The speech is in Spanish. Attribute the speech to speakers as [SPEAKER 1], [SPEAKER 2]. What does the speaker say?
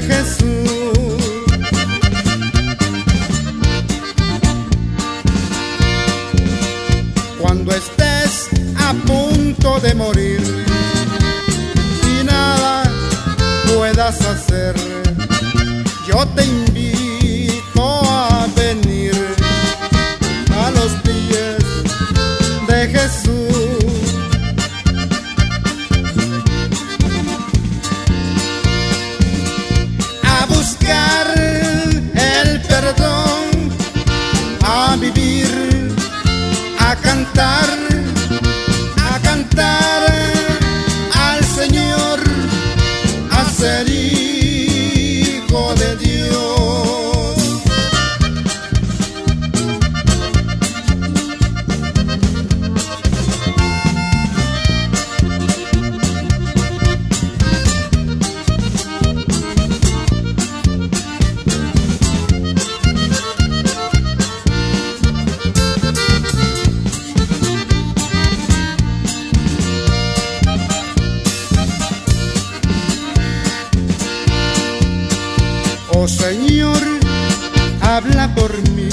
[SPEAKER 1] de Jesús. Cuando estés a punto de morir y nada puedas hacer, yo te invito a venir a los pies de Jesús. A Oh Señor, habla por mí